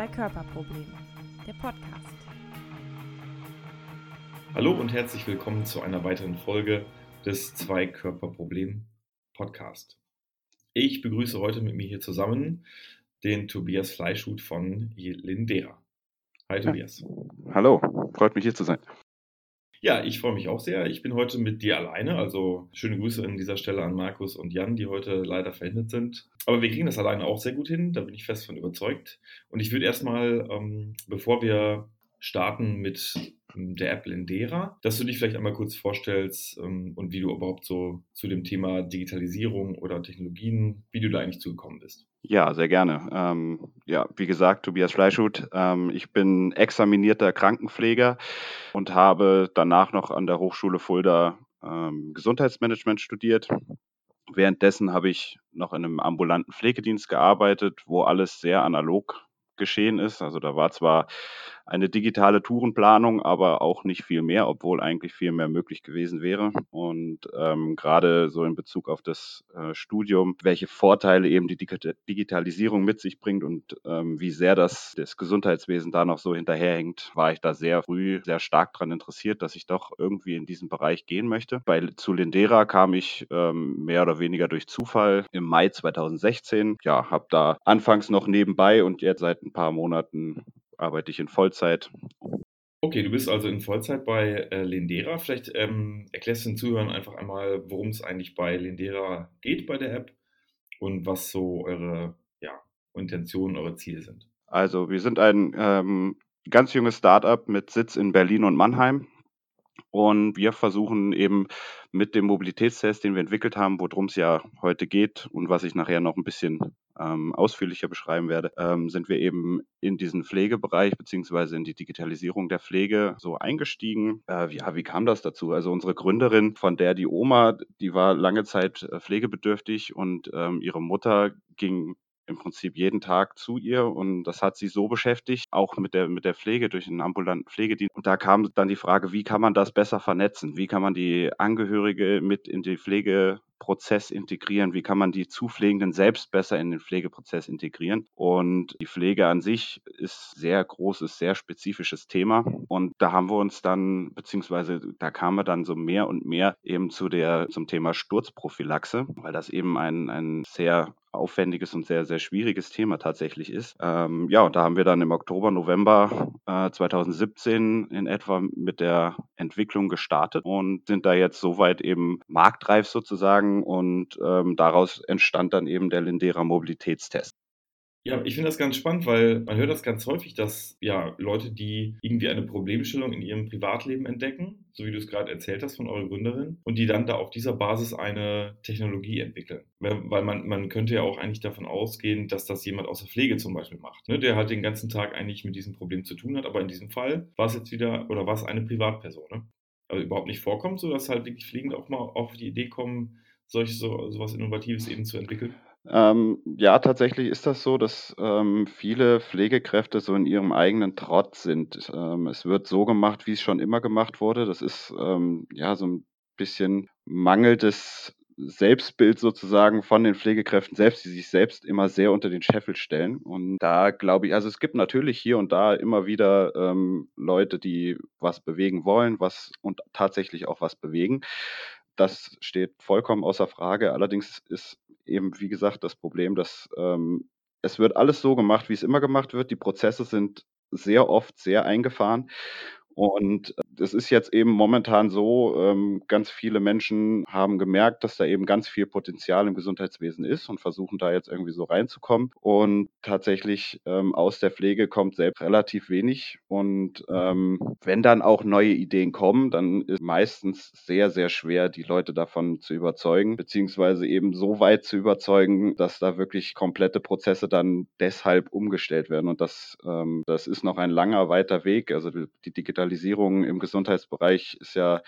Zwei-Körper-Problem, der Podcast. Hallo und herzlich willkommen zu einer weiteren Folge des Zwei-Körper-Problem Podcast. Ich begrüße heute mit mir hier zusammen den Tobias Fleischhut von Lindera. Hi Tobias. Hallo, freut mich hier zu sein. Ja, ich freue mich auch sehr. Ich bin heute mit dir alleine. Also schöne Grüße an dieser Stelle an Markus und Jan, die heute leider verhindert sind. Aber wir kriegen das alleine auch sehr gut hin. Da bin ich fest von überzeugt. Und ich würde erstmal, ähm, bevor wir starten mit der App Lindera, dass du dich vielleicht einmal kurz vorstellst ähm, und wie du überhaupt so zu dem Thema Digitalisierung oder Technologien, wie du da eigentlich zugekommen bist. Ja, sehr gerne. Ähm, ja, wie gesagt, Tobias Fleischhut. Ähm, ich bin examinierter Krankenpfleger und habe danach noch an der Hochschule Fulda ähm, Gesundheitsmanagement studiert. Währenddessen habe ich noch in einem ambulanten Pflegedienst gearbeitet, wo alles sehr analog geschehen ist. Also da war zwar eine digitale Tourenplanung, aber auch nicht viel mehr, obwohl eigentlich viel mehr möglich gewesen wäre. Und ähm, gerade so in Bezug auf das äh, Studium, welche Vorteile eben die Digitalisierung mit sich bringt und ähm, wie sehr das, das Gesundheitswesen da noch so hinterherhängt, war ich da sehr früh sehr stark daran interessiert, dass ich doch irgendwie in diesen Bereich gehen möchte. Bei zu Lindera kam ich ähm, mehr oder weniger durch Zufall im Mai 2016. Ja, habe da anfangs noch nebenbei und jetzt seit ein paar Monaten arbeite ich in Vollzeit. Okay, du bist also in Vollzeit bei äh, Lindera. Vielleicht ähm, erklärst du den Zuhörern einfach einmal, worum es eigentlich bei Lindera geht bei der App und was so eure ja, Intentionen, eure Ziele sind. Also wir sind ein ähm, ganz junges Startup mit Sitz in Berlin und Mannheim. Und wir versuchen eben mit dem Mobilitätstest, den wir entwickelt haben, worum es ja heute geht und was ich nachher noch ein bisschen ähm, ausführlicher beschreiben werde, ähm, sind wir eben in diesen Pflegebereich beziehungsweise in die Digitalisierung der Pflege so eingestiegen. Äh, ja, wie kam das dazu? Also unsere Gründerin, von der die Oma, die war lange Zeit äh, pflegebedürftig und ähm, ihre Mutter ging im Prinzip jeden Tag zu ihr und das hat sie so beschäftigt, auch mit der, mit der Pflege durch einen ambulanten Pflegedienst. Und da kam dann die Frage, wie kann man das besser vernetzen? Wie kann man die Angehörige mit in die Pflege Prozess integrieren? Wie kann man die Zupflegenden selbst besser in den Pflegeprozess integrieren? Und die Pflege an sich ist sehr großes, sehr spezifisches Thema. Und da haben wir uns dann, beziehungsweise da kamen wir dann so mehr und mehr eben zu der, zum Thema Sturzprophylaxe, weil das eben ein, ein sehr aufwendiges und sehr, sehr schwieriges Thema tatsächlich ist. Ähm, ja, und da haben wir dann im Oktober, November äh, 2017 in etwa mit der Entwicklung gestartet und sind da jetzt soweit eben marktreif sozusagen und ähm, daraus entstand dann eben der Lindera Mobilitätstest. Ja, ich finde das ganz spannend, weil man hört das ganz häufig, dass ja Leute, die irgendwie eine Problemstellung in ihrem Privatleben entdecken, so wie du es gerade erzählt hast von eurer Gründerin, und die dann da auf dieser Basis eine Technologie entwickeln. Weil man, man könnte ja auch eigentlich davon ausgehen, dass das jemand aus der Pflege zum Beispiel macht, ne, der halt den ganzen Tag eigentlich mit diesem Problem zu tun hat. Aber in diesem Fall war es jetzt wieder oder war es eine Privatperson, ne? Also überhaupt nicht vorkommt, so dass halt wirklich Fliegende auch mal auf die Idee kommen, solch so, sowas Innovatives eben zu entwickeln? Ähm, ja, tatsächlich ist das so, dass ähm, viele Pflegekräfte so in ihrem eigenen Trott sind. Ähm, es wird so gemacht, wie es schon immer gemacht wurde. Das ist ähm, ja so ein bisschen mangelndes Selbstbild sozusagen von den Pflegekräften selbst, die sich selbst immer sehr unter den Scheffel stellen. Und da glaube ich, also es gibt natürlich hier und da immer wieder ähm, Leute, die was bewegen wollen, was und tatsächlich auch was bewegen. Das steht vollkommen außer Frage. Allerdings ist eben, wie gesagt, das Problem, dass ähm, es wird alles so gemacht, wie es immer gemacht wird. Die Prozesse sind sehr oft sehr eingefahren und es ist jetzt eben momentan so, ähm, ganz viele Menschen haben gemerkt, dass da eben ganz viel Potenzial im Gesundheitswesen ist und versuchen da jetzt irgendwie so reinzukommen. Und tatsächlich ähm, aus der Pflege kommt selbst relativ wenig. Und ähm, wenn dann auch neue Ideen kommen, dann ist meistens sehr, sehr schwer, die Leute davon zu überzeugen, beziehungsweise eben so weit zu überzeugen, dass da wirklich komplette Prozesse dann deshalb umgestellt werden. Und das, das ist noch ein langer, weiter Weg. Also die Digitalisierung Digitalisierung im Gesundheitsbereich ist ja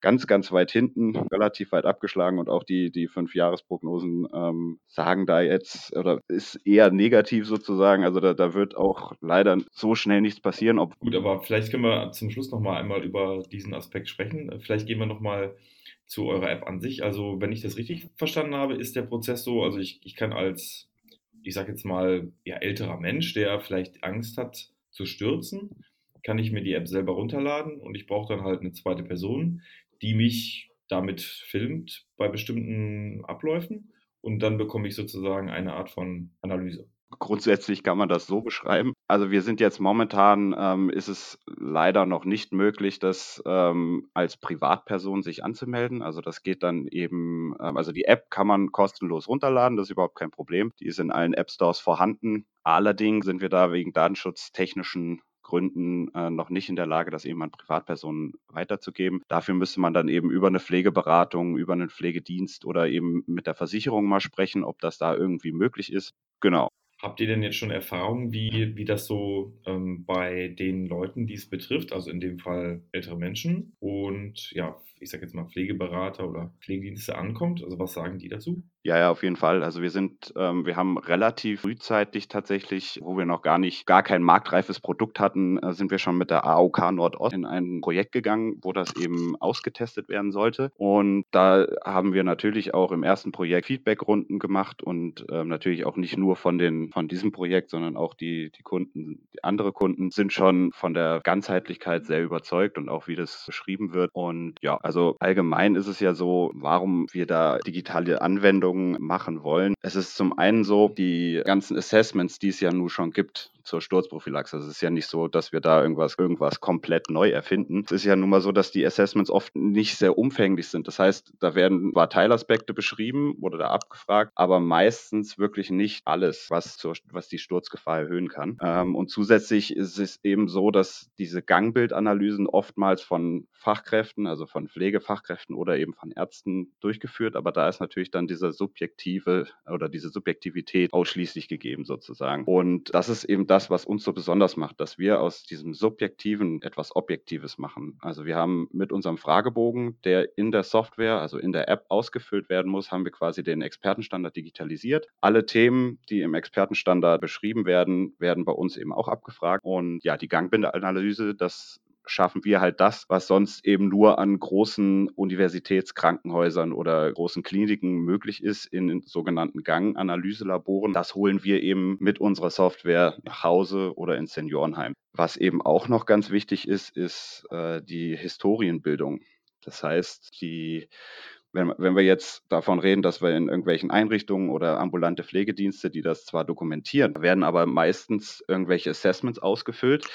ganz, ganz weit hinten, relativ weit abgeschlagen und auch die, die Fünf-Jahres-Prognosen ähm, sagen da jetzt, oder ist eher negativ sozusagen. Also da, da wird auch leider so schnell nichts passieren. Ob Gut, aber vielleicht können wir zum Schluss nochmal einmal über diesen Aspekt sprechen. Vielleicht gehen wir nochmal zu eurer App an sich. Also wenn ich das richtig verstanden habe, ist der Prozess so, also ich, ich kann als ich sage jetzt mal, ja, älterer Mensch, der vielleicht Angst hat zu stürzen, kann ich mir die App selber runterladen und ich brauche dann halt eine zweite Person, die mich damit filmt bei bestimmten Abläufen und dann bekomme ich sozusagen eine Art von Analyse. Grundsätzlich kann man das so beschreiben. Also wir sind jetzt momentan, ähm, ist es leider noch nicht möglich, das ähm, als Privatperson sich anzumelden. Also das geht dann eben, ähm, also die App kann man kostenlos runterladen, das ist überhaupt kein Problem. Die ist in allen App Stores vorhanden. Allerdings sind wir da wegen datenschutztechnischen Gründen äh, noch nicht in der Lage, das eben an Privatpersonen weiterzugeben. Dafür müsste man dann eben über eine Pflegeberatung, über einen Pflegedienst oder eben mit der Versicherung mal sprechen, ob das da irgendwie möglich ist. Genau. Habt ihr denn jetzt schon Erfahrung, wie, wie das so ähm, bei den Leuten, die es betrifft, also in dem Fall ältere Menschen und ja, ich sage jetzt mal Pflegeberater oder Pflegedienste ankommt? Also was sagen die dazu? Ja, ja, auf jeden Fall. Also wir sind, ähm, wir haben relativ frühzeitig tatsächlich, wo wir noch gar nicht, gar kein marktreifes Produkt hatten, äh, sind wir schon mit der AOK Nordost in ein Projekt gegangen, wo das eben ausgetestet werden sollte. Und da haben wir natürlich auch im ersten Projekt Feedbackrunden gemacht und ähm, natürlich auch nicht nur von den, von diesem Projekt, sondern auch die, die Kunden, die andere Kunden sind schon von der Ganzheitlichkeit sehr überzeugt und auch wie das beschrieben wird. Und ja, also allgemein ist es ja so, warum wir da digitale Anwendungen machen wollen. Es ist zum einen so, die ganzen Assessments, die es ja nun schon gibt, zur Sturzprophylaxe. Es ist ja nicht so, dass wir da irgendwas, irgendwas komplett neu erfinden. Es ist ja nun mal so, dass die Assessments oft nicht sehr umfänglich sind. Das heißt, da werden zwar Teilaspekte beschrieben oder da abgefragt, aber meistens wirklich nicht alles, was, zur, was die Sturzgefahr erhöhen kann. Ähm, und zusätzlich ist es eben so, dass diese Gangbildanalysen oftmals von Fachkräften, also von Pflegefachkräften oder eben von Ärzten durchgeführt, aber da ist natürlich dann diese subjektive oder diese Subjektivität ausschließlich gegeben sozusagen. Und das ist eben das, was uns so besonders macht, dass wir aus diesem Subjektiven etwas Objektives machen. Also wir haben mit unserem Fragebogen, der in der Software, also in der App ausgefüllt werden muss, haben wir quasi den Expertenstandard digitalisiert. Alle Themen, die im Expertenstandard beschrieben werden, werden bei uns eben auch abgefragt. Und ja, die Gangbindeanalyse, das schaffen wir halt das, was sonst eben nur an großen Universitätskrankenhäusern oder großen Kliniken möglich ist, in sogenannten Ganganalyselaboren. Das holen wir eben mit unserer Software nach Hause oder ins Seniorenheim. Was eben auch noch ganz wichtig ist, ist äh, die Historienbildung. Das heißt, die wenn, wenn wir jetzt davon reden, dass wir in irgendwelchen Einrichtungen oder ambulante Pflegedienste, die das zwar dokumentieren, werden aber meistens irgendwelche Assessments ausgefüllt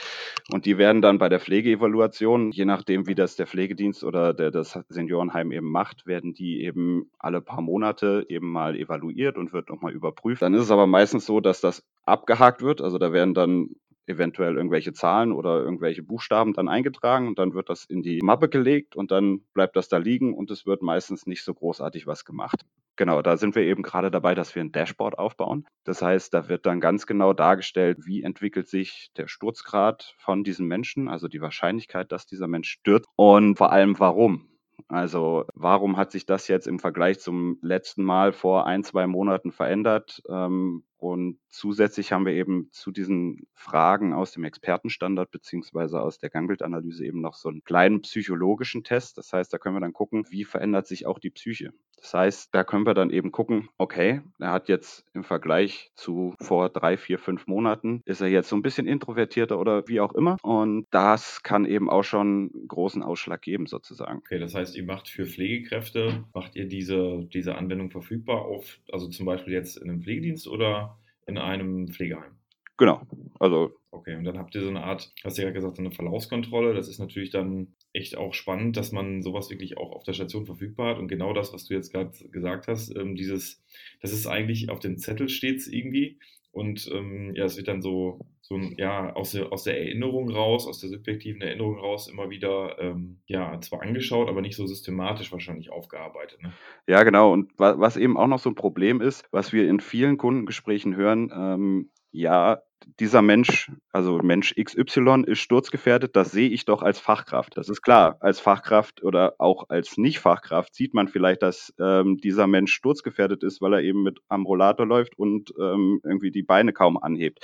und die werden dann bei der Pflegeevaluation, je nachdem wie das der Pflegedienst oder der, das Seniorenheim eben macht, werden die eben alle paar Monate eben mal evaluiert und wird nochmal überprüft. Dann ist es aber meistens so, dass das abgehakt wird. Also da werden dann eventuell irgendwelche Zahlen oder irgendwelche Buchstaben dann eingetragen und dann wird das in die Mappe gelegt und dann bleibt das da liegen und es wird meistens nicht so großartig was gemacht. Genau, da sind wir eben gerade dabei, dass wir ein Dashboard aufbauen. Das heißt, da wird dann ganz genau dargestellt, wie entwickelt sich der Sturzgrad von diesem Menschen, also die Wahrscheinlichkeit, dass dieser Mensch stürzt und vor allem warum. Also warum hat sich das jetzt im Vergleich zum letzten Mal vor ein, zwei Monaten verändert? Ähm, und zusätzlich haben wir eben zu diesen Fragen aus dem Expertenstandard beziehungsweise aus der Gangbildanalyse eben noch so einen kleinen psychologischen Test. Das heißt, da können wir dann gucken, wie verändert sich auch die Psyche. Das heißt, da können wir dann eben gucken, okay, er hat jetzt im Vergleich zu vor drei, vier, fünf Monaten, ist er jetzt so ein bisschen introvertierter oder wie auch immer. Und das kann eben auch schon großen Ausschlag geben sozusagen. Okay, das heißt, ihr macht für Pflegekräfte, macht ihr diese, diese Anwendung verfügbar auf, also zum Beispiel jetzt in einem Pflegedienst oder in einem Pflegeheim. Genau. Also. Okay, und dann habt ihr so eine Art, hast du ja gesagt, so eine Verlaufskontrolle. Das ist natürlich dann echt auch spannend, dass man sowas wirklich auch auf der Station verfügbar hat. Und genau das, was du jetzt gerade gesagt hast, ähm, dieses, das ist eigentlich auf dem Zettel steht irgendwie. Und ähm, ja, es wird dann so, so ja, aus der, aus der Erinnerung raus, aus der subjektiven Erinnerung raus immer wieder, ähm, ja, zwar angeschaut, aber nicht so systematisch wahrscheinlich aufgearbeitet. Ne? Ja, genau. Und wa was eben auch noch so ein Problem ist, was wir in vielen Kundengesprächen hören, ähm, ja, dieser Mensch, also Mensch XY ist sturzgefährdet, das sehe ich doch als Fachkraft. Das ist klar, als Fachkraft oder auch als Nicht-Fachkraft sieht man vielleicht, dass ähm, dieser Mensch sturzgefährdet ist, weil er eben mit am Rollator läuft und ähm, irgendwie die Beine kaum anhebt.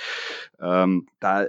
Ähm, da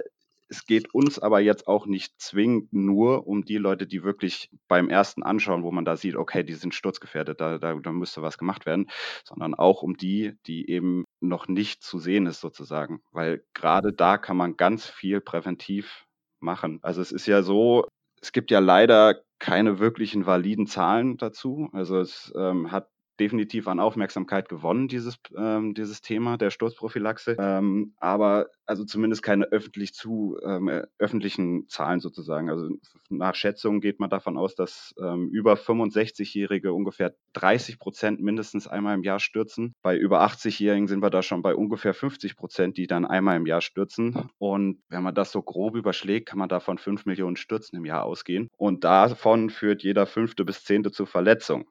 es geht uns aber jetzt auch nicht zwingend nur um die Leute, die wirklich beim ersten Anschauen, wo man da sieht, okay, die sind sturzgefährdet, da, da, da müsste was gemacht werden, sondern auch um die, die eben noch nicht zu sehen ist sozusagen, weil gerade da kann man ganz viel präventiv machen. Also es ist ja so, es gibt ja leider keine wirklichen validen Zahlen dazu. Also es ähm, hat definitiv an Aufmerksamkeit gewonnen, dieses, ähm, dieses Thema der Sturzprophylaxe. Ähm, aber also zumindest keine öffentlich zu ähm, äh, öffentlichen Zahlen sozusagen. Also nach Schätzungen geht man davon aus, dass ähm, über 65-Jährige ungefähr 30 Prozent mindestens einmal im Jahr stürzen. Bei über 80-Jährigen sind wir da schon bei ungefähr 50 Prozent, die dann einmal im Jahr stürzen. Und wenn man das so grob überschlägt, kann man davon 5 Millionen Stürzen im Jahr ausgehen. Und davon führt jeder fünfte bis zehnte zu Verletzungen.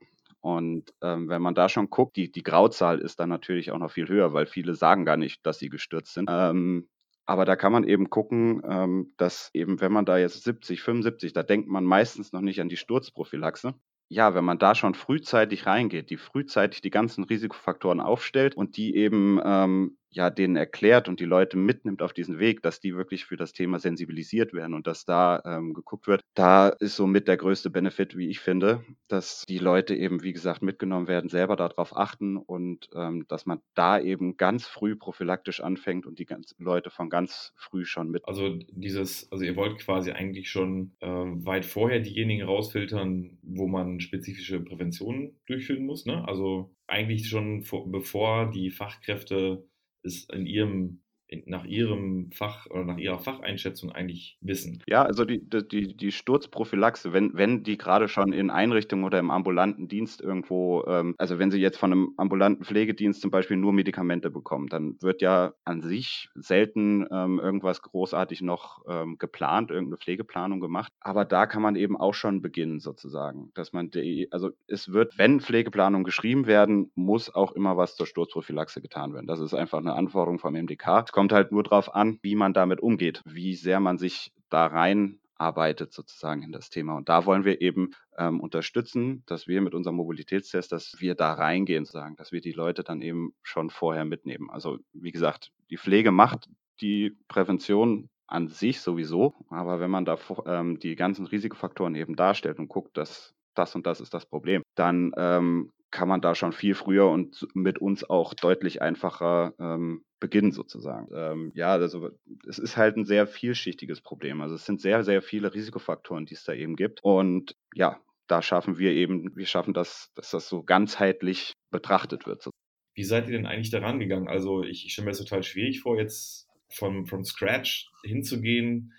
Und ähm, wenn man da schon guckt, die, die Grauzahl ist dann natürlich auch noch viel höher, weil viele sagen gar nicht, dass sie gestürzt sind. Ähm, aber da kann man eben gucken, ähm, dass eben, wenn man da jetzt 70, 75, da denkt man meistens noch nicht an die Sturzprophylaxe. Ja, wenn man da schon frühzeitig reingeht, die frühzeitig die ganzen Risikofaktoren aufstellt und die eben ähm, ja, denen erklärt und die Leute mitnimmt auf diesen Weg, dass die wirklich für das Thema sensibilisiert werden und dass da ähm, geguckt wird. Da ist somit der größte Benefit, wie ich finde, dass die Leute eben, wie gesagt, mitgenommen werden, selber darauf achten und ähm, dass man da eben ganz früh prophylaktisch anfängt und die ganz, Leute von ganz früh schon mit. Also dieses, also ihr wollt quasi eigentlich schon äh, weit vorher diejenigen rausfiltern, wo man spezifische Präventionen durchführen muss, ne? Also eigentlich schon vor, bevor die Fachkräfte es in ihrem nach ihrem Fach oder nach ihrer Facheinschätzung eigentlich wissen. Ja, also die, die, die Sturzprophylaxe, wenn, wenn die gerade schon in Einrichtungen oder im ambulanten Dienst irgendwo, ähm, also wenn sie jetzt von einem ambulanten Pflegedienst zum Beispiel nur Medikamente bekommen, dann wird ja an sich selten ähm, irgendwas großartig noch ähm, geplant, irgendeine Pflegeplanung gemacht. Aber da kann man eben auch schon beginnen sozusagen, dass man die, also es wird, wenn Pflegeplanungen geschrieben werden, muss auch immer was zur Sturzprophylaxe getan werden. Das ist einfach eine Anforderung vom MDK kommt halt nur darauf an, wie man damit umgeht, wie sehr man sich da rein arbeitet sozusagen in das Thema. Und da wollen wir eben ähm, unterstützen, dass wir mit unserem Mobilitätstest, dass wir da reingehen, sagen, dass wir die Leute dann eben schon vorher mitnehmen. Also wie gesagt, die Pflege macht die Prävention an sich sowieso, aber wenn man da ähm, die ganzen Risikofaktoren eben darstellt und guckt, dass das und das ist das Problem, dann ähm, kann man da schon viel früher und mit uns auch deutlich einfacher ähm, beginnen sozusagen. Ähm, ja, also es ist halt ein sehr vielschichtiges Problem. Also es sind sehr, sehr viele Risikofaktoren, die es da eben gibt. Und ja, da schaffen wir eben, wir schaffen das, dass das so ganzheitlich betrachtet wird. Wie seid ihr denn eigentlich daran gegangen? Also ich, ich stelle mir das total schwierig vor, jetzt von, from scratch hinzugehen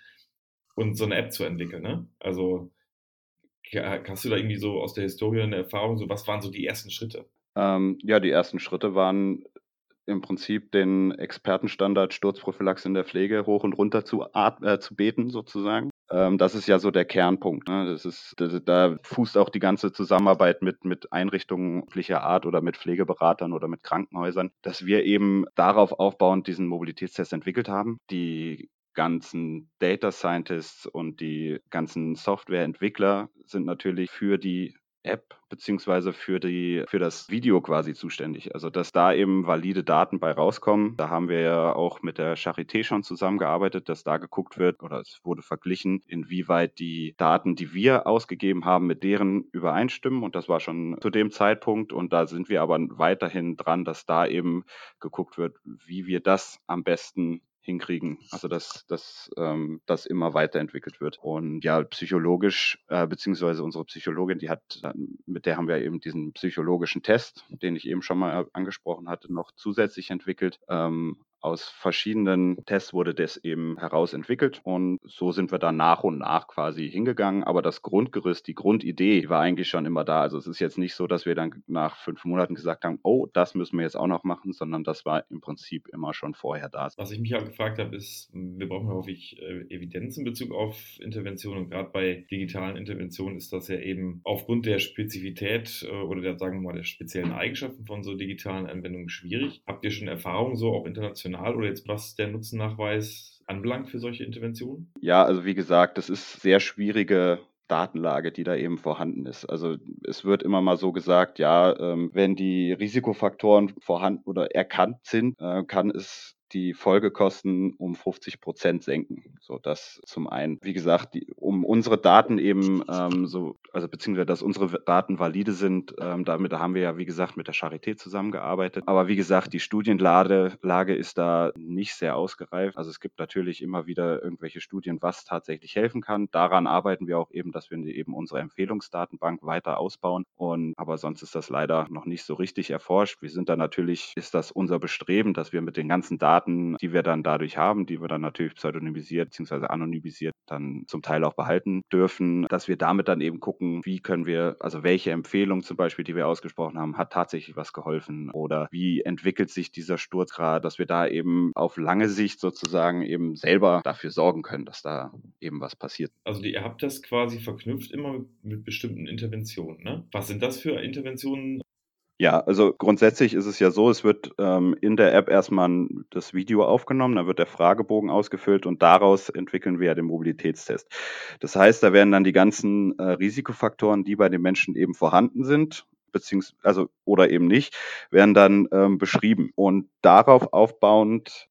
und so eine App zu entwickeln. Ne? Also Hast du da irgendwie so aus der Historie eine Erfahrung, so was waren so die ersten Schritte? Ähm, ja, die ersten Schritte waren im Prinzip den Expertenstandard Sturzprophylaxe in der Pflege hoch und runter zu, äh, zu beten, sozusagen. Ähm, das ist ja so der Kernpunkt. Ne? Das ist, das, da fußt auch die ganze Zusammenarbeit mit, mit Einrichtungen üblicher Art oder mit Pflegeberatern oder mit Krankenhäusern, dass wir eben darauf aufbauend diesen Mobilitätstest entwickelt haben. Die ganzen Data Scientists und die ganzen Softwareentwickler sind natürlich für die App beziehungsweise für die für das Video quasi zuständig. Also dass da eben valide Daten bei rauskommen. Da haben wir ja auch mit der Charité schon zusammengearbeitet, dass da geguckt wird oder es wurde verglichen, inwieweit die Daten, die wir ausgegeben haben, mit deren übereinstimmen. Und das war schon zu dem Zeitpunkt. Und da sind wir aber weiterhin dran, dass da eben geguckt wird, wie wir das am besten hinkriegen. Also dass, dass ähm, das immer weiterentwickelt wird. Und ja, psychologisch, äh, beziehungsweise unsere Psychologin, die hat, mit der haben wir eben diesen psychologischen Test, den ich eben schon mal angesprochen hatte, noch zusätzlich entwickelt. Ähm, aus verschiedenen Tests wurde das eben herausentwickelt und so sind wir dann nach und nach quasi hingegangen. Aber das Grundgerüst, die Grundidee war eigentlich schon immer da. Also es ist jetzt nicht so, dass wir dann nach fünf Monaten gesagt haben, oh, das müssen wir jetzt auch noch machen, sondern das war im Prinzip immer schon vorher da. Was ich mich auch gefragt habe, ist, wir brauchen häufig äh, Evidenz in Bezug auf Interventionen und gerade bei digitalen Interventionen ist das ja eben aufgrund der Spezifität äh, oder der, sagen wir mal, der speziellen Eigenschaften von so digitalen Anwendungen schwierig. Habt ihr schon Erfahrungen so auch international international oder jetzt was der Nutzennachweis anbelangt für solche Interventionen? Ja, also wie gesagt, das ist sehr schwierige Datenlage, die da eben vorhanden ist. Also es wird immer mal so gesagt, ja, ähm, wenn die Risikofaktoren vorhanden oder erkannt sind, äh, kann es die Folgekosten um 50 Prozent senken. So, das zum einen. Wie gesagt, die, um unsere Daten eben ähm, so, also beziehungsweise, dass unsere Daten valide sind, ähm, damit haben wir ja, wie gesagt, mit der Charité zusammengearbeitet. Aber wie gesagt, die Studienlage Lage ist da nicht sehr ausgereift. Also es gibt natürlich immer wieder irgendwelche Studien, was tatsächlich helfen kann. Daran arbeiten wir auch eben, dass wir eben unsere Empfehlungsdatenbank weiter ausbauen. Und aber sonst ist das leider noch nicht so richtig erforscht. Wir sind da natürlich, ist das unser Bestreben, dass wir mit den ganzen Daten, die wir dann dadurch haben, die wir dann natürlich pseudonymisiert bzw. anonymisiert dann zum Teil auch behalten dürfen, dass wir damit dann eben gucken, wie können wir, also welche Empfehlung zum Beispiel, die wir ausgesprochen haben, hat tatsächlich was geholfen oder wie entwickelt sich dieser Sturzgrad, dass wir da eben auf lange Sicht sozusagen eben selber dafür sorgen können, dass da eben was passiert. Also ihr habt das quasi verknüpft immer mit bestimmten Interventionen. Ne? Was sind das für Interventionen? Ja, also grundsätzlich ist es ja so, es wird ähm, in der App erstmal das Video aufgenommen, dann wird der Fragebogen ausgefüllt und daraus entwickeln wir ja den Mobilitätstest. Das heißt, da werden dann die ganzen äh, Risikofaktoren, die bei den Menschen eben vorhanden sind, beziehungsweise also oder eben nicht, werden dann ähm, beschrieben. Und darauf aufbauend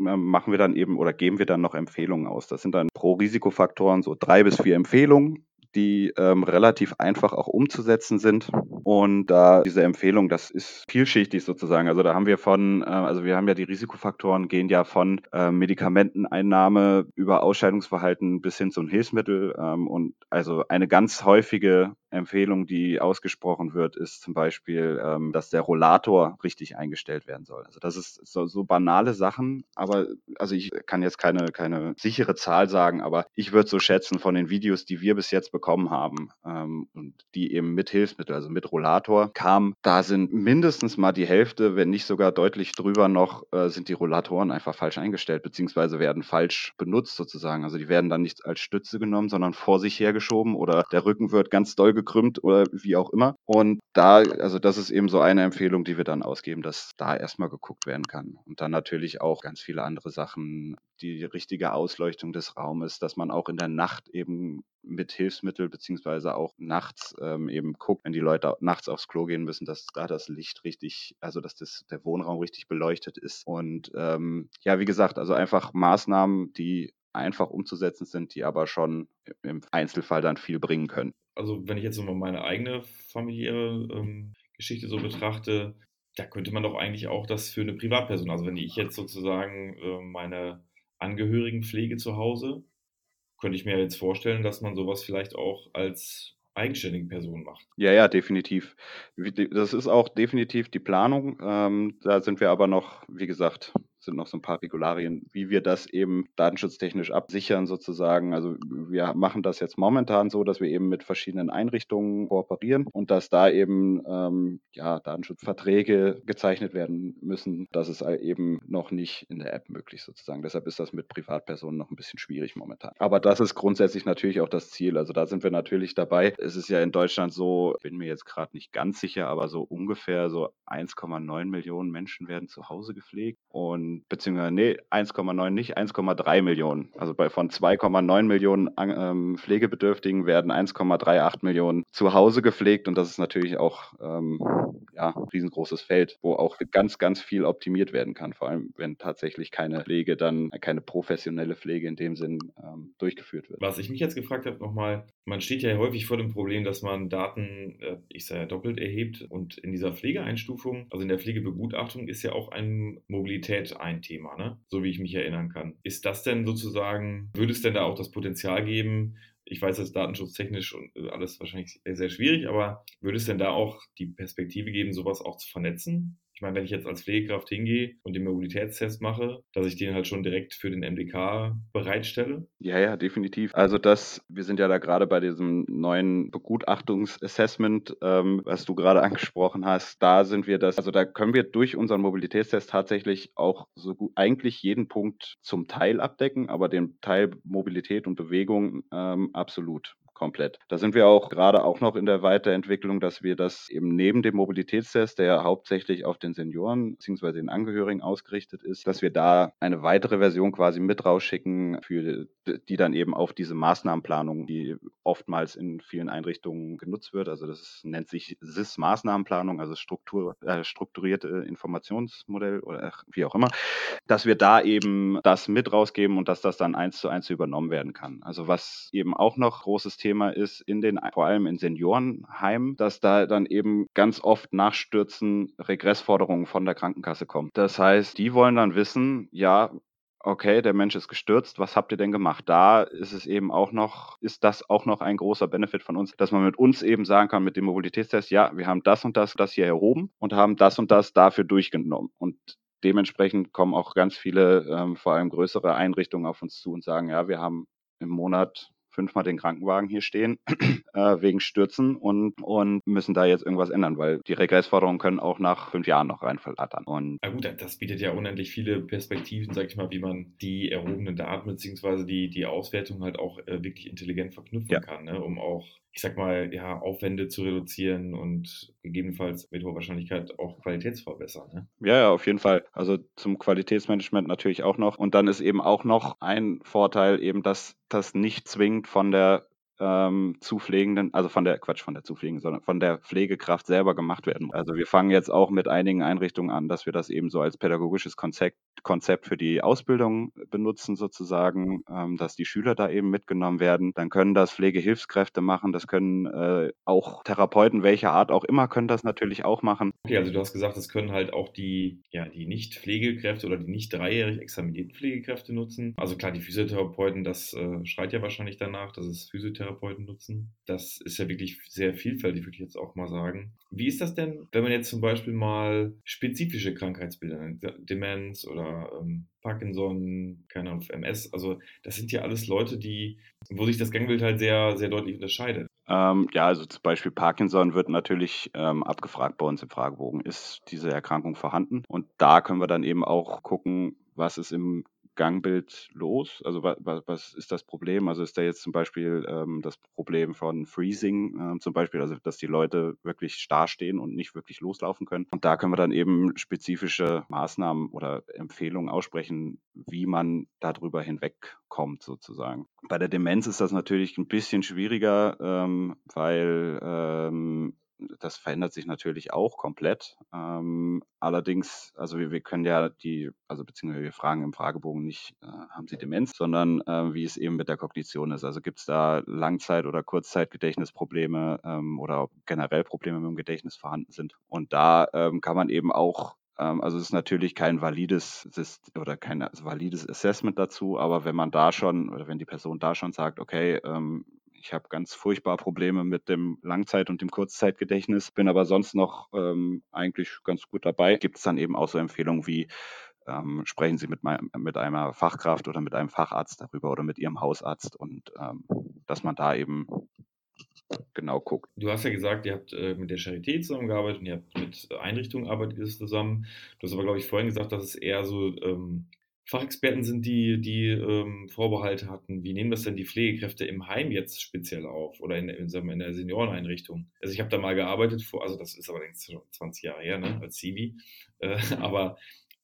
äh, machen wir dann eben oder geben wir dann noch Empfehlungen aus. Das sind dann pro Risikofaktoren so drei bis vier Empfehlungen die ähm, relativ einfach auch umzusetzen sind. Und da diese Empfehlung, das ist vielschichtig sozusagen. Also da haben wir von, äh, also wir haben ja die Risikofaktoren gehen ja von äh, Medikamenteneinnahme über Ausscheidungsverhalten bis hin zum Hilfsmittel. Ähm, und also eine ganz häufige Empfehlung, die ausgesprochen wird, ist zum Beispiel, ähm, dass der Rollator richtig eingestellt werden soll. Also das ist so, so banale Sachen, aber also ich kann jetzt keine, keine sichere Zahl sagen, aber ich würde so schätzen von den Videos, die wir bis jetzt bekommen haben ähm, und die eben mit Hilfsmittel, also mit Rollator kamen, da sind mindestens mal die Hälfte, wenn nicht sogar deutlich drüber noch, äh, sind die Rollatoren einfach falsch eingestellt, beziehungsweise werden falsch benutzt sozusagen. Also die werden dann nicht als Stütze genommen, sondern vor sich hergeschoben oder der Rücken wird ganz doll gekrümmt oder wie auch immer. Und da, also das ist eben so eine Empfehlung, die wir dann ausgeben, dass da erstmal geguckt werden kann. Und dann natürlich auch ganz viele andere Sachen, die richtige Ausleuchtung des Raumes, dass man auch in der Nacht eben mit Hilfsmittel beziehungsweise auch nachts ähm, eben guckt, wenn die Leute nachts aufs Klo gehen müssen, dass da das Licht richtig, also dass das, der Wohnraum richtig beleuchtet ist. Und ähm, ja, wie gesagt, also einfach Maßnahmen, die einfach umzusetzen sind, die aber schon im Einzelfall dann viel bringen können also wenn ich jetzt mal meine eigene familiäre ähm, Geschichte so betrachte, da könnte man doch eigentlich auch das für eine Privatperson, also wenn ich jetzt sozusagen äh, meine Angehörigen pflege zu Hause, könnte ich mir jetzt vorstellen, dass man sowas vielleicht auch als eigenständige Person macht. Ja, ja, definitiv. Das ist auch definitiv die Planung. Ähm, da sind wir aber noch, wie gesagt, sind noch so ein paar Regularien, wie wir das eben datenschutztechnisch absichern sozusagen. Also wir machen das jetzt momentan so, dass wir eben mit verschiedenen Einrichtungen kooperieren und dass da eben ähm, ja, Datenschutzverträge gezeichnet werden müssen. Das ist eben noch nicht in der App möglich sozusagen. Deshalb ist das mit Privatpersonen noch ein bisschen schwierig momentan. Aber das ist grundsätzlich natürlich auch das Ziel. Also da sind wir natürlich dabei. Es ist ja in Deutschland so, bin mir jetzt gerade nicht ganz sicher, aber so ungefähr so 1,9 Millionen Menschen werden zu Hause gepflegt und beziehungsweise nee, 1,9 nicht, 1,3 Millionen. Also bei von 2,9 Millionen ähm, Pflegebedürftigen werden 1,38 Millionen zu Hause gepflegt und das ist natürlich auch ähm, ja, ein riesengroßes Feld, wo auch ganz, ganz viel optimiert werden kann, vor allem wenn tatsächlich keine Pflege dann, keine professionelle Pflege in dem Sinn ähm, durchgeführt wird. Was ich mich jetzt gefragt habe nochmal, man steht ja häufig vor dem Problem, dass man Daten, äh, ich sage ja doppelt erhebt und in dieser Pflegeeinstufung, also in der Pflegebegutachtung ist ja auch eine Mobilität ein Thema, ne? so wie ich mich erinnern kann. Ist das denn sozusagen, würde es denn da auch das Potenzial geben, ich weiß, das ist datenschutztechnisch und äh, alles wahrscheinlich sehr schwierig, aber würde es denn da auch die Perspektive geben, sowas auch zu vernetzen? Ich meine, wenn ich jetzt als Pflegekraft hingehe und den Mobilitätstest mache, dass ich den halt schon direkt für den MDK bereitstelle? Ja, ja, definitiv. Also das, wir sind ja da gerade bei diesem neuen Begutachtungsassessment, ähm, was du gerade angesprochen hast. Da sind wir das, also da können wir durch unseren Mobilitätstest tatsächlich auch so gut eigentlich jeden Punkt zum Teil abdecken, aber den Teil Mobilität und Bewegung ähm, absolut komplett. Da sind wir auch gerade auch noch in der Weiterentwicklung, dass wir das eben neben dem Mobilitätstest, der ja hauptsächlich auf den Senioren bzw. den Angehörigen ausgerichtet ist, dass wir da eine weitere Version quasi mit rausschicken, für die dann eben auf diese Maßnahmenplanung, die oftmals in vielen Einrichtungen genutzt wird. Also das nennt sich SIS-Maßnahmenplanung, also Struktur, äh, strukturierte Informationsmodell oder wie auch immer, dass wir da eben das mit rausgeben und dass das dann eins zu eins übernommen werden kann. Also was eben auch noch großes Thema ist in den, vor allem in Seniorenheimen, dass da dann eben ganz oft Nachstürzen, Regressforderungen von der Krankenkasse kommen. Das heißt, die wollen dann wissen, ja, okay, der Mensch ist gestürzt, was habt ihr denn gemacht? Da ist es eben auch noch, ist das auch noch ein großer Benefit von uns, dass man mit uns eben sagen kann, mit dem Mobilitätstest, ja, wir haben das und das, das hier erhoben und haben das und das dafür durchgenommen. Und dementsprechend kommen auch ganz viele, ähm, vor allem größere Einrichtungen auf uns zu und sagen, ja, wir haben im Monat fünfmal den Krankenwagen hier stehen äh, wegen Stürzen und, und müssen da jetzt irgendwas ändern, weil die Regressforderungen können auch nach fünf Jahren noch reinflattern. Und Na gut, das bietet ja unendlich viele Perspektiven, sag ich mal, wie man die erhobenen Daten bzw. Die, die Auswertung halt auch äh, wirklich intelligent verknüpfen ja. kann, ne? um auch ich sag mal, ja, Aufwände zu reduzieren und gegebenenfalls mit hoher Wahrscheinlichkeit auch Qualität zu verbessern. Ne? Ja, ja, auf jeden Fall. Also zum Qualitätsmanagement natürlich auch noch. Und dann ist eben auch noch ein Vorteil eben, dass das nicht zwingend von der ähm, Zupflegenden, also von der, Quatsch, von der Zupflegenden, sondern von der Pflegekraft selber gemacht werden. Also wir fangen jetzt auch mit einigen Einrichtungen an, dass wir das eben so als pädagogisches Konzept, Konzept für die Ausbildung benutzen sozusagen, ähm, dass die Schüler da eben mitgenommen werden. Dann können das Pflegehilfskräfte machen, das können äh, auch Therapeuten welcher Art auch immer können das natürlich auch machen. Okay, also du hast gesagt, das können halt auch die, ja, die Nicht-Pflegekräfte oder die nicht dreijährig examinierten Pflegekräfte nutzen. Also klar, die Physiotherapeuten, das äh, schreit ja wahrscheinlich danach, dass es Physiotherapeuten Therapeuten nutzen. Das ist ja wirklich sehr vielfältig, würde ich jetzt auch mal sagen. Wie ist das denn, wenn man jetzt zum Beispiel mal spezifische Krankheitsbilder Demenz oder ähm, Parkinson, keine Ahnung, MS, also das sind ja alles Leute, die, wo sich das Gangbild halt sehr, sehr deutlich unterscheidet. Ähm, ja, also zum Beispiel Parkinson wird natürlich ähm, abgefragt bei uns im Fragebogen. Ist diese Erkrankung vorhanden? Und da können wir dann eben auch gucken, was ist im Gangbild los? Also wa, wa, was ist das Problem? Also ist da jetzt zum Beispiel ähm, das Problem von Freezing, äh, zum Beispiel, also dass die Leute wirklich starr stehen und nicht wirklich loslaufen können. Und da können wir dann eben spezifische Maßnahmen oder Empfehlungen aussprechen, wie man darüber hinwegkommt sozusagen. Bei der Demenz ist das natürlich ein bisschen schwieriger, ähm, weil ähm, das verändert sich natürlich auch komplett. Ähm, allerdings, also wir, wir, können ja die, also beziehungsweise wir fragen im Fragebogen nicht, äh, haben Sie Demenz, sondern äh, wie es eben mit der Kognition ist. Also gibt es da Langzeit- oder Kurzzeitgedächtnisprobleme ähm, oder generell Probleme mit dem Gedächtnis vorhanden sind. Und da ähm, kann man eben auch ähm, also es ist natürlich kein valides oder kein valides Assessment dazu, aber wenn man da schon oder wenn die Person da schon sagt, okay, ähm, ich habe ganz furchtbar Probleme mit dem Langzeit- und dem Kurzzeitgedächtnis, bin aber sonst noch ähm, eigentlich ganz gut dabei. Gibt es dann eben auch so Empfehlungen wie, ähm, sprechen Sie mit, mit einer Fachkraft oder mit einem Facharzt darüber oder mit Ihrem Hausarzt und ähm, dass man da eben genau guckt. Du hast ja gesagt, ihr habt äh, mit der Charité zusammengearbeitet und ihr habt mit Einrichtungen arbeitet zusammen. Du hast aber, glaube ich, vorhin gesagt, dass es eher so ähm, Fachexperten sind, die, die ähm, Vorbehalte hatten. Wie nehmen das denn die Pflegekräfte im Heim jetzt speziell auf oder in, in, in der Senioreneinrichtung? Also ich habe da mal gearbeitet, vor, also das ist aber längst schon 20 Jahre her, ne, als Civi. Äh, aber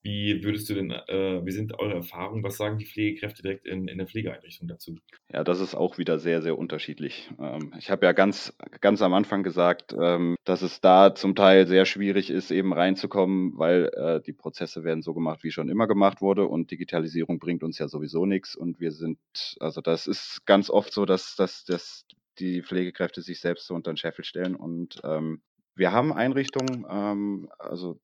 wie würdest du denn, äh, wie sind eure Erfahrungen? Was sagen die Pflegekräfte direkt in, in der Pflegeeinrichtung dazu? Ja, das ist auch wieder sehr, sehr unterschiedlich. Ähm, ich habe ja ganz, ganz am Anfang gesagt, ähm, dass es da zum Teil sehr schwierig ist, eben reinzukommen, weil äh, die Prozesse werden so gemacht, wie schon immer gemacht wurde und Digitalisierung bringt uns ja sowieso nichts und wir sind, also das ist ganz oft so, dass, dass, dass die Pflegekräfte sich selbst so unter den Scheffel stellen und ähm, wir haben Einrichtungen, ähm, also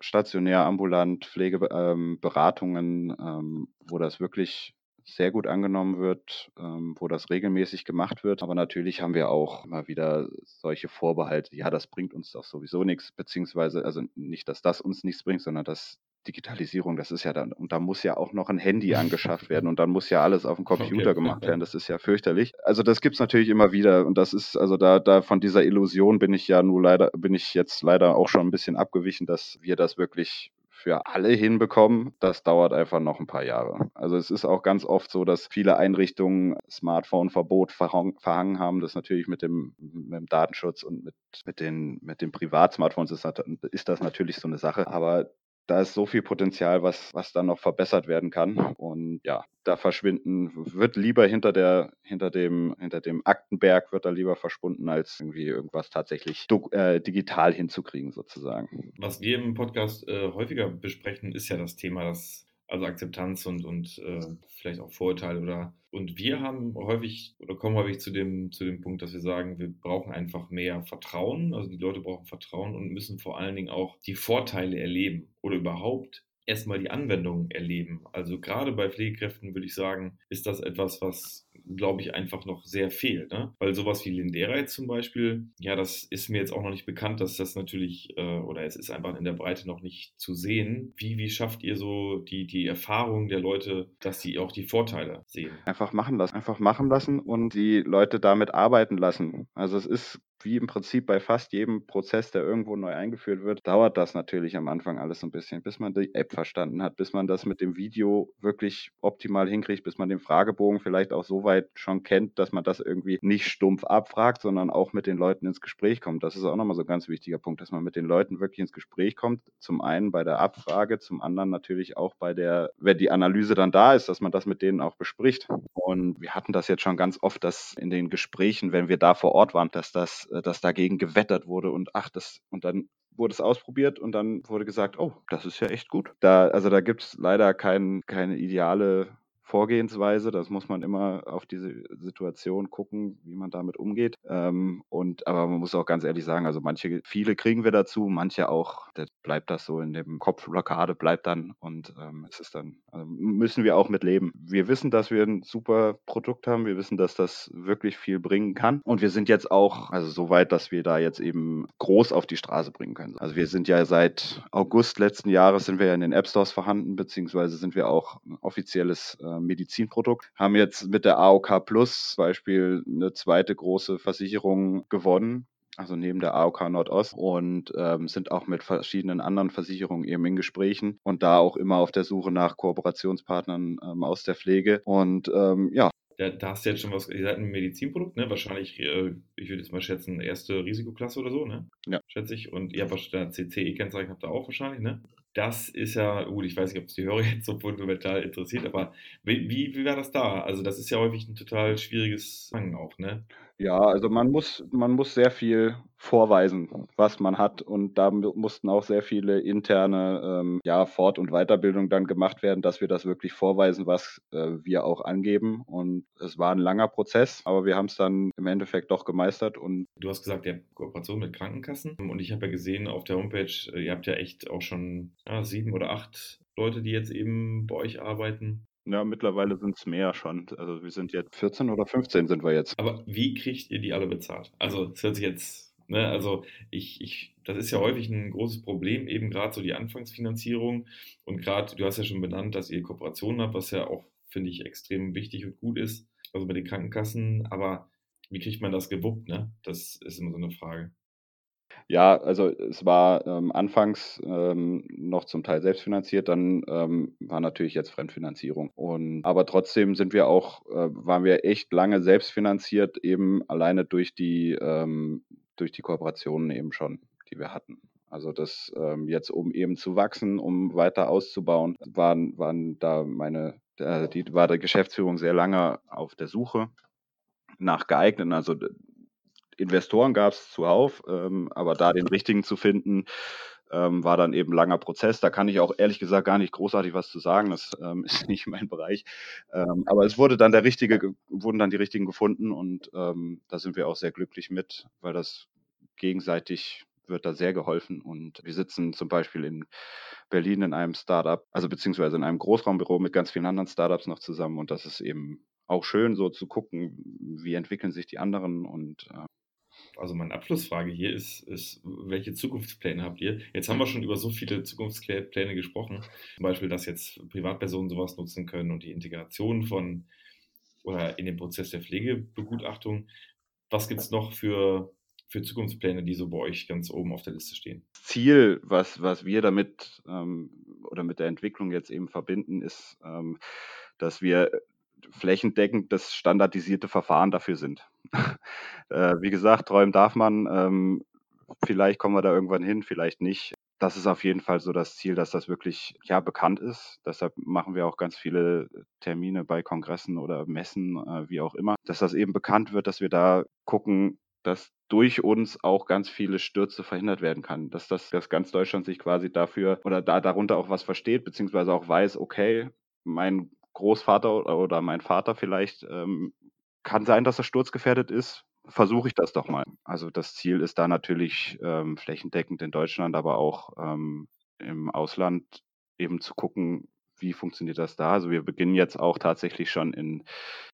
stationär, ambulant, Pflegeberatungen, ähm, ähm, wo das wirklich sehr gut angenommen wird, ähm, wo das regelmäßig gemacht wird. Aber natürlich haben wir auch immer wieder solche Vorbehalte, ja, das bringt uns doch sowieso nichts, beziehungsweise, also nicht, dass das uns nichts bringt, sondern dass Digitalisierung, das ist ja dann, und da muss ja auch noch ein Handy angeschafft werden und dann muss ja alles auf dem Computer okay. gemacht werden. Das ist ja fürchterlich. Also das gibt es natürlich immer wieder und das ist, also da, da von dieser Illusion bin ich ja nur leider, bin ich jetzt leider auch schon ein bisschen abgewichen, dass wir das wirklich für alle hinbekommen, das dauert einfach noch ein paar Jahre. Also es ist auch ganz oft so, dass viele Einrichtungen Smartphone-Verbot verhangen haben. Das natürlich mit dem, mit dem Datenschutz und mit, mit den, mit den Privatsmartphones ist, ist das natürlich so eine Sache. Aber da ist so viel Potenzial, was, was dann noch verbessert werden kann. Und ja, da verschwinden, wird lieber hinter der, hinter dem, hinter dem Aktenberg wird da lieber verschwunden, als irgendwie irgendwas tatsächlich äh, digital hinzukriegen, sozusagen. Was wir im Podcast äh, häufiger besprechen, ist ja das Thema, dass also Akzeptanz und, und äh, vielleicht auch Vorurteile oder und wir haben häufig oder kommen häufig zu dem, zu dem Punkt, dass wir sagen, wir brauchen einfach mehr Vertrauen. Also die Leute brauchen Vertrauen und müssen vor allen Dingen auch die Vorteile erleben oder überhaupt erstmal die Anwendung erleben. Also gerade bei Pflegekräften würde ich sagen, ist das etwas, was glaube ich, einfach noch sehr fehlt. Ne? Weil sowas wie Linderite zum Beispiel, ja, das ist mir jetzt auch noch nicht bekannt, dass das natürlich, äh, oder es ist einfach in der Breite noch nicht zu sehen. Wie, wie schafft ihr so die, die Erfahrung der Leute, dass sie auch die Vorteile sehen? Einfach machen lassen, einfach machen lassen und die Leute damit arbeiten lassen. Also es ist wie im Prinzip bei fast jedem Prozess, der irgendwo neu eingeführt wird, dauert das natürlich am Anfang alles ein bisschen, bis man die App verstanden hat, bis man das mit dem Video wirklich optimal hinkriegt, bis man den Fragebogen vielleicht auch so weit schon kennt, dass man das irgendwie nicht stumpf abfragt, sondern auch mit den Leuten ins Gespräch kommt. Das ist auch nochmal so ein ganz wichtiger Punkt, dass man mit den Leuten wirklich ins Gespräch kommt. Zum einen bei der Abfrage, zum anderen natürlich auch bei der, wenn die Analyse dann da ist, dass man das mit denen auch bespricht. Und wir hatten das jetzt schon ganz oft, dass in den Gesprächen, wenn wir da vor Ort waren, dass das dass dagegen gewettert wurde und ach, das, und dann wurde es ausprobiert und dann wurde gesagt, oh, das ist ja echt gut. Da, also da gibt es leider kein, keine ideale Vorgehensweise. Das muss man immer auf diese Situation gucken, wie man damit umgeht. Ähm, und aber man muss auch ganz ehrlich sagen, also manche, viele kriegen wir dazu, manche auch, da bleibt das so in dem Kopfblockade, bleibt dann und ähm, es ist dann, also müssen wir auch mit leben. Wir wissen, dass wir ein super Produkt haben, wir wissen, dass das wirklich viel bringen kann und wir sind jetzt auch, also so weit, dass wir da jetzt eben groß auf die Straße bringen können. Also wir sind ja seit August letzten Jahres sind wir ja in den App Stores vorhanden, beziehungsweise sind wir auch ein offizielles äh, Medizinprodukt, haben jetzt mit der AOK Plus Beispiel eine zweite große Versicherung gewonnen also neben der AOK Nordost und ähm, sind auch mit verschiedenen anderen Versicherungen eben in Gesprächen und da auch immer auf der Suche nach Kooperationspartnern ähm, aus der Pflege. Und ähm, ja, da, da, hast du jetzt schon was, ihr seid ein Medizinprodukt, ne? Wahrscheinlich, äh, ich würde jetzt mal schätzen, erste Risikoklasse oder so, ne? Ja. Schätze ich. Und ihr habt wahrscheinlich CCE-Kennzeichen habt ihr auch wahrscheinlich, ne? Das ist ja, gut, ich weiß nicht, ob es die Hörer jetzt so fundamental interessiert, aber wie, wie, wie war das da? Also, das ist ja häufig ein total schwieriges Fangen auch, ne? Ja, also man muss, man muss sehr viel vorweisen, was man hat. Und da mussten auch sehr viele interne ähm, ja, Fort- und Weiterbildung dann gemacht werden, dass wir das wirklich vorweisen, was äh, wir auch angeben. Und es war ein langer Prozess, aber wir haben es dann im Endeffekt doch gemeistert. Und du hast gesagt, ihr habt Kooperation mit Krankenkassen. Und ich habe ja gesehen auf der Homepage, äh, ihr habt ja echt auch schon ja, sieben oder acht Leute, die jetzt eben bei euch arbeiten. Ja, mittlerweile sind es mehr schon. Also wir sind jetzt 14 oder 15 sind wir jetzt. Aber wie kriegt ihr die alle bezahlt? Also es hört sich jetzt, ne, also ich, ich, das ist ja häufig ein großes Problem, eben gerade so die Anfangsfinanzierung. Und gerade, du hast ja schon benannt, dass ihr Kooperationen habt, was ja auch, finde ich, extrem wichtig und gut ist. Also bei den Krankenkassen, aber wie kriegt man das gewuppt, ne? Das ist immer so eine Frage. Ja, also es war ähm, anfangs ähm, noch zum Teil selbstfinanziert, dann ähm, war natürlich jetzt Fremdfinanzierung. Und aber trotzdem sind wir auch, äh, waren wir echt lange selbstfinanziert, eben alleine durch die ähm, durch die Kooperationen eben schon, die wir hatten. Also das ähm, jetzt, um eben zu wachsen, um weiter auszubauen, waren, waren da meine, äh, die war der Geschäftsführung sehr lange auf der Suche nach geeigneten, also Investoren gab es zuhauf, ähm, aber da den richtigen zu finden, ähm, war dann eben langer Prozess. Da kann ich auch ehrlich gesagt gar nicht großartig was zu sagen. Das ähm, ist nicht mein Bereich. Ähm, aber es wurde dann der richtige, wurden dann die richtigen gefunden und ähm, da sind wir auch sehr glücklich mit, weil das gegenseitig wird da sehr geholfen. Und wir sitzen zum Beispiel in Berlin in einem Startup, also beziehungsweise in einem Großraumbüro mit ganz vielen anderen Startups noch zusammen. Und das ist eben auch schön, so zu gucken, wie entwickeln sich die anderen und äh, also meine Abschlussfrage hier ist, ist, welche Zukunftspläne habt ihr? Jetzt haben wir schon über so viele Zukunftspläne gesprochen. Zum Beispiel, dass jetzt Privatpersonen sowas nutzen können und die Integration von oder in den Prozess der Pflegebegutachtung. Was gibt es noch für, für Zukunftspläne, die so bei euch ganz oben auf der Liste stehen? Ziel, was, was wir damit ähm, oder mit der Entwicklung jetzt eben verbinden, ist, ähm, dass wir flächendeckend das standardisierte Verfahren dafür sind. äh, wie gesagt, träumen darf man. Ähm, vielleicht kommen wir da irgendwann hin, vielleicht nicht. Das ist auf jeden Fall so das Ziel, dass das wirklich ja bekannt ist. Deshalb machen wir auch ganz viele Termine bei Kongressen oder Messen, äh, wie auch immer, dass das eben bekannt wird, dass wir da gucken, dass durch uns auch ganz viele Stürze verhindert werden kann. Dass das, dass ganz Deutschland sich quasi dafür oder da darunter auch was versteht, beziehungsweise auch weiß, okay, mein Großvater oder mein Vater vielleicht ähm, kann sein, dass er sturzgefährdet ist. Versuche ich das doch mal. Also das Ziel ist da natürlich ähm, flächendeckend in Deutschland, aber auch ähm, im Ausland eben zu gucken, wie funktioniert das da? Also wir beginnen jetzt auch tatsächlich schon in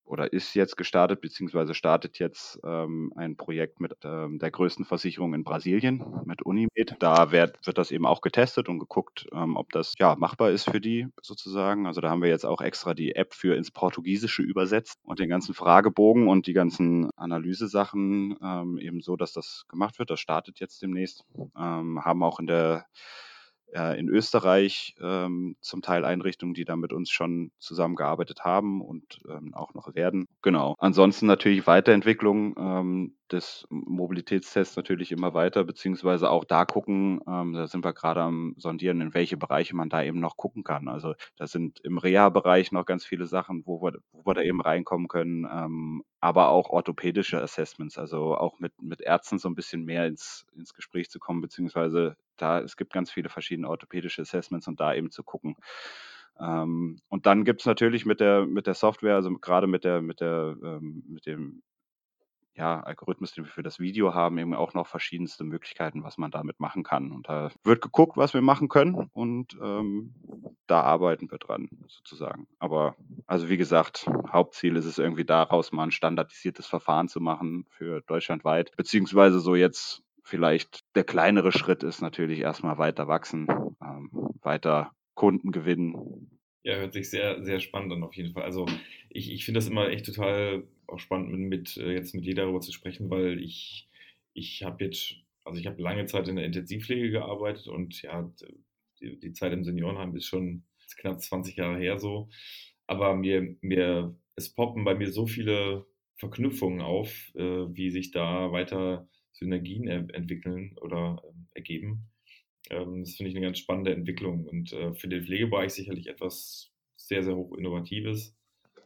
oder ist jetzt gestartet, beziehungsweise startet jetzt ähm, ein Projekt mit ähm, der größten Versicherung in Brasilien, mit Unimed. Da wird, wird das eben auch getestet und geguckt, ähm, ob das ja machbar ist für die sozusagen. Also da haben wir jetzt auch extra die App für ins Portugiesische übersetzt und den ganzen Fragebogen und die ganzen Analysesachen ähm, eben so, dass das gemacht wird. Das startet jetzt demnächst. Ähm, haben auch in der äh, in Österreich ähm, zum Teil Einrichtungen, die da mit uns schon zusammengearbeitet haben und ähm, auch noch werden. Genau. Ansonsten natürlich Weiterentwicklung ähm, des Mobilitätstests natürlich immer weiter, beziehungsweise auch da gucken, ähm, da sind wir gerade am Sondieren, in welche Bereiche man da eben noch gucken kann. Also da sind im Reha-Bereich noch ganz viele Sachen, wo wir, wo wir da eben reinkommen können, ähm, aber auch orthopädische Assessments, also auch mit, mit Ärzten so ein bisschen mehr ins, ins Gespräch zu kommen, beziehungsweise da, es gibt ganz viele verschiedene orthopädische Assessments und da eben zu gucken. Ähm, und dann gibt es natürlich mit der, mit der Software, also gerade mit der, mit der, ähm, mit dem ja, Algorithmus, den wir für das Video haben, eben auch noch verschiedenste Möglichkeiten, was man damit machen kann. Und da wird geguckt, was wir machen können und ähm, da arbeiten wir dran, sozusagen. Aber also wie gesagt, Hauptziel ist es irgendwie daraus mal ein standardisiertes Verfahren zu machen für deutschlandweit, beziehungsweise so jetzt vielleicht der kleinere Schritt ist natürlich erstmal weiter wachsen, ähm, weiter Kunden gewinnen. Ja, hört sich sehr, sehr spannend an auf jeden Fall. Also ich, ich finde das immer echt total auch spannend, mit, mit äh, jetzt mit dir darüber zu sprechen, weil ich, ich habe jetzt, also ich habe lange Zeit in der Intensivpflege gearbeitet und ja, die, die Zeit im Seniorenheim ist schon knapp 20 Jahre her so. Aber mir, mir, es poppen bei mir so viele Verknüpfungen auf, äh, wie sich da weiter Synergien entwickeln oder ähm, ergeben. Ähm, das finde ich eine ganz spannende Entwicklung und äh, für den Pflegebereich sicherlich etwas sehr, sehr hoch Innovatives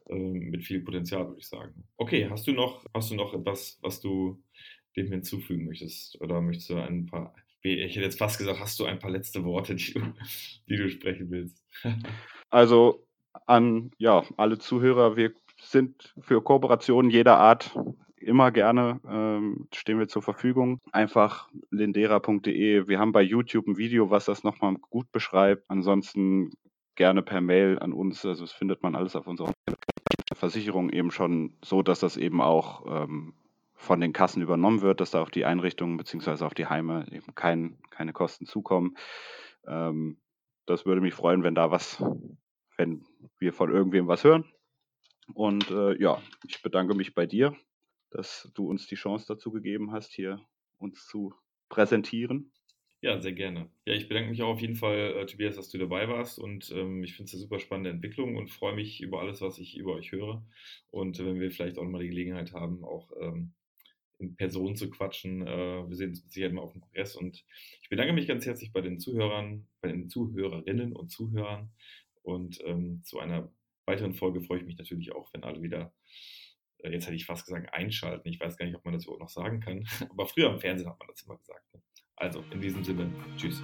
ähm, mit viel Potenzial, würde ich sagen. Okay, hast du noch, hast du noch etwas, was du dem hinzufügen möchtest? Oder möchtest du ein paar, ich hätte jetzt fast gesagt, hast du ein paar letzte Worte, die du, die du sprechen willst? also an ja, alle Zuhörer, wir sind für Kooperationen jeder Art immer gerne, ähm, stehen wir zur Verfügung. Einfach lindera.de. Wir haben bei YouTube ein Video, was das nochmal gut beschreibt. Ansonsten gerne per Mail an uns. Also das findet man alles auf unserer Versicherung eben schon so, dass das eben auch ähm, von den Kassen übernommen wird, dass da auf die Einrichtungen bzw. auf die Heime eben kein, keine Kosten zukommen. Ähm, das würde mich freuen, wenn da was, wenn wir von irgendwem was hören. Und äh, ja, ich bedanke mich bei dir dass du uns die Chance dazu gegeben hast, hier uns zu präsentieren. Ja, sehr gerne. Ja, ich bedanke mich auch auf jeden Fall, äh, Tobias, dass du dabei warst und ähm, ich finde es eine super spannende Entwicklung und freue mich über alles, was ich über euch höre. Und äh, wenn wir vielleicht auch mal die Gelegenheit haben, auch ähm, in Person zu quatschen, äh, wir sehen uns mit Sicherheit mal auf dem Kongress und ich bedanke mich ganz herzlich bei den Zuhörern, bei den Zuhörerinnen und Zuhörern und ähm, zu einer weiteren Folge freue ich mich natürlich auch, wenn alle wieder jetzt hätte ich fast gesagt, einschalten. Ich weiß gar nicht, ob man das überhaupt noch sagen kann. Aber früher im Fernsehen hat man das immer gesagt. Ne? Also, in diesem Sinne, tschüss.